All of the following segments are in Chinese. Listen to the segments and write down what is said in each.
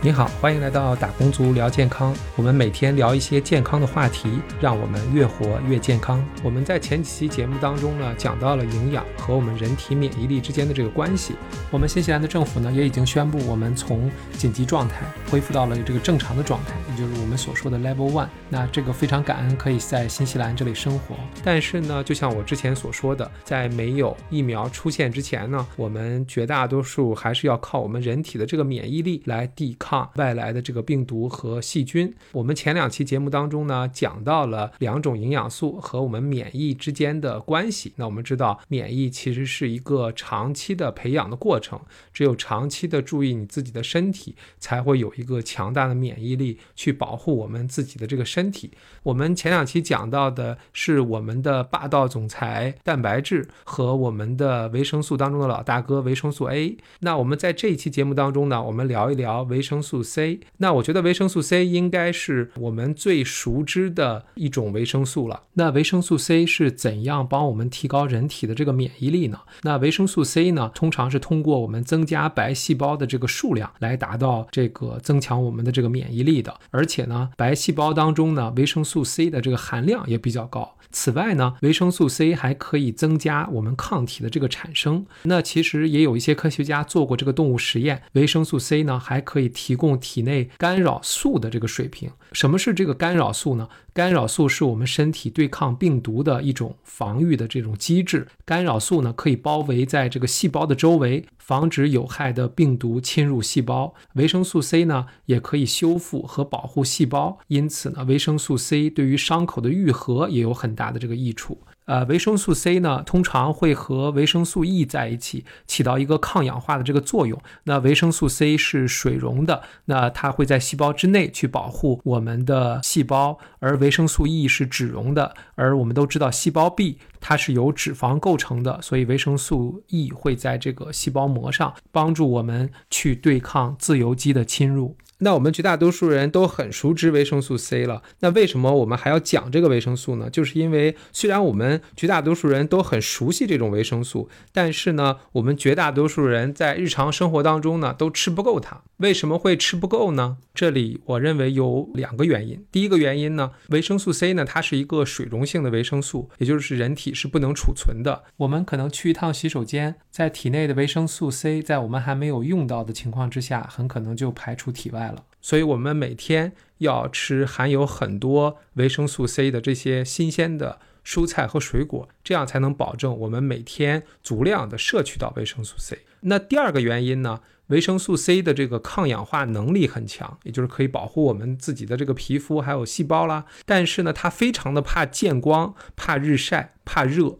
你好，欢迎来到打工族聊健康。我们每天聊一些健康的话题，让我们越活越健康。我们在前几期节目当中呢，讲到了营养和我们人体免疫力之间的这个关系。我们新西兰的政府呢，也已经宣布我们从紧急状态恢复到了这个正常的状态，也就是我们所说的 Level One。那这个非常感恩可以在新西兰这里生活。但是呢，就像我之前所说的，在没有疫苗出现之前呢，我们绝大多数还是要靠我们人体的这个免疫力来抵抗。抗外来的这个病毒和细菌，我们前两期节目当中呢，讲到了两种营养素和我们免疫之间的关系。那我们知道，免疫其实是一个长期的培养的过程，只有长期的注意你自己的身体，才会有一个强大的免疫力去保护我们自己的这个身体。我们前两期讲到的是我们的霸道总裁蛋白质和我们的维生素当中的老大哥维生素 A。那我们在这一期节目当中呢，我们聊一聊维生。生素 C，那我觉得维生素 C 应该是我们最熟知的一种维生素了。那维生素 C 是怎样帮我们提高人体的这个免疫力呢？那维生素 C 呢，通常是通过我们增加白细胞的这个数量来达到这个增强我们的这个免疫力的。而且呢，白细胞当中呢，维生素 C 的这个含量也比较高。此外呢，维生素 C 还可以增加我们抗体的这个产生。那其实也有一些科学家做过这个动物实验，维生素 C 呢还可以提供体内干扰素的这个水平。什么是这个干扰素呢？干扰素是我们身体对抗病毒的一种防御的这种机制。干扰素呢可以包围在这个细胞的周围，防止有害的病毒侵入细胞。维生素 C 呢也可以修复和保护细胞，因此呢，维生素 C 对于伤口的愈合也有很大的这个益处。呃，维生素 C 呢，通常会和维生素 E 在一起，起到一个抗氧化的这个作用。那维生素 C 是水溶的，那它会在细胞之内去保护我们的细胞，而维生素 E 是脂溶的。而我们都知道，细胞壁它是由脂肪构成的，所以维生素 E 会在这个细胞膜上帮助我们去对抗自由基的侵入。那我们绝大多数人都很熟知维生素 C 了，那为什么我们还要讲这个维生素呢？就是因为虽然我们绝大多数人都很熟悉这种维生素，但是呢，我们绝大多数人在日常生活当中呢都吃不够它。为什么会吃不够呢？这里我认为有两个原因。第一个原因呢，维生素 C 呢，它是一个水溶性的维生素，也就是人体是不能储存的。我们可能去一趟洗手间，在体内的维生素 C 在我们还没有用到的情况之下，很可能就排出体外了。所以，我们每天要吃含有很多维生素 C 的这些新鲜的蔬菜和水果，这样才能保证我们每天足量的摄取到维生素 C。那第二个原因呢？维生素 C 的这个抗氧化能力很强，也就是可以保护我们自己的这个皮肤还有细胞啦。但是呢，它非常的怕见光、怕日晒、怕热，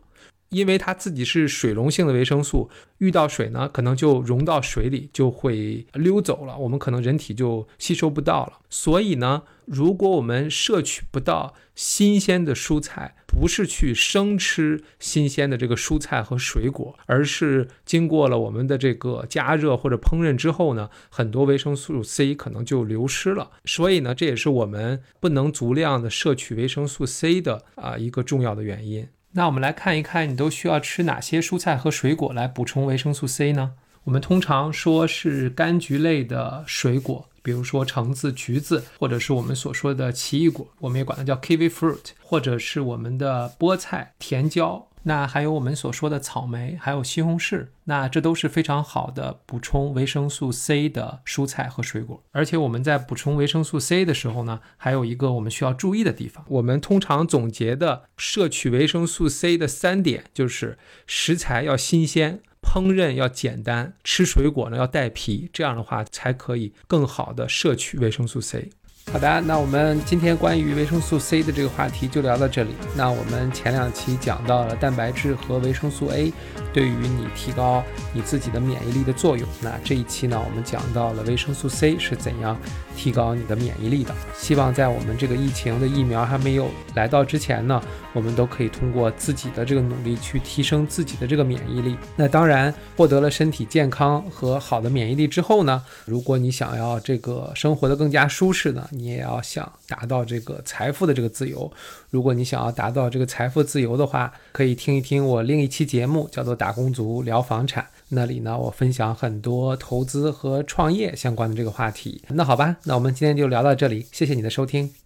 因为它自己是水溶性的维生素，遇到水呢，可能就溶到水里就会溜走了，我们可能人体就吸收不到了。所以呢，如果我们摄取不到新鲜的蔬菜，不是去生吃新鲜的这个蔬菜和水果，而是经过了我们的这个加热或者烹饪之后呢，很多维生素 C 可能就流失了。所以呢，这也是我们不能足量的摄取维生素 C 的啊一个重要的原因。那我们来看一看，你都需要吃哪些蔬菜和水果来补充维生素 C 呢？我们通常说是柑橘类的水果。比如说橙子、橘子，或者是我们所说的奇异果，我们也管它叫 kiwi fruit，或者是我们的菠菜、甜椒，那还有我们所说的草莓，还有西红柿，那这都是非常好的补充维生素 C 的蔬菜和水果。而且我们在补充维生素 C 的时候呢，还有一个我们需要注意的地方，我们通常总结的摄取维生素 C 的三点就是食材要新鲜。烹饪要简单，吃水果呢要带皮，这样的话才可以更好的摄取维生素 C。好的，那我们今天关于维生素 C 的这个话题就聊到这里。那我们前两期讲到了蛋白质和维生素 A 对于你提高你自己的免疫力的作用。那这一期呢，我们讲到了维生素 C 是怎样提高你的免疫力的。希望在我们这个疫情的疫苗还没有来到之前呢，我们都可以通过自己的这个努力去提升自己的这个免疫力。那当然，获得了身体健康和好的免疫力之后呢，如果你想要这个生活的更加舒适呢？你也要想达到这个财富的这个自由。如果你想要达到这个财富自由的话，可以听一听我另一期节目，叫做《打工族聊房产》。那里呢我分享很多投资和创业相关的这个话题。那好吧，那我们今天就聊到这里，谢谢你的收听。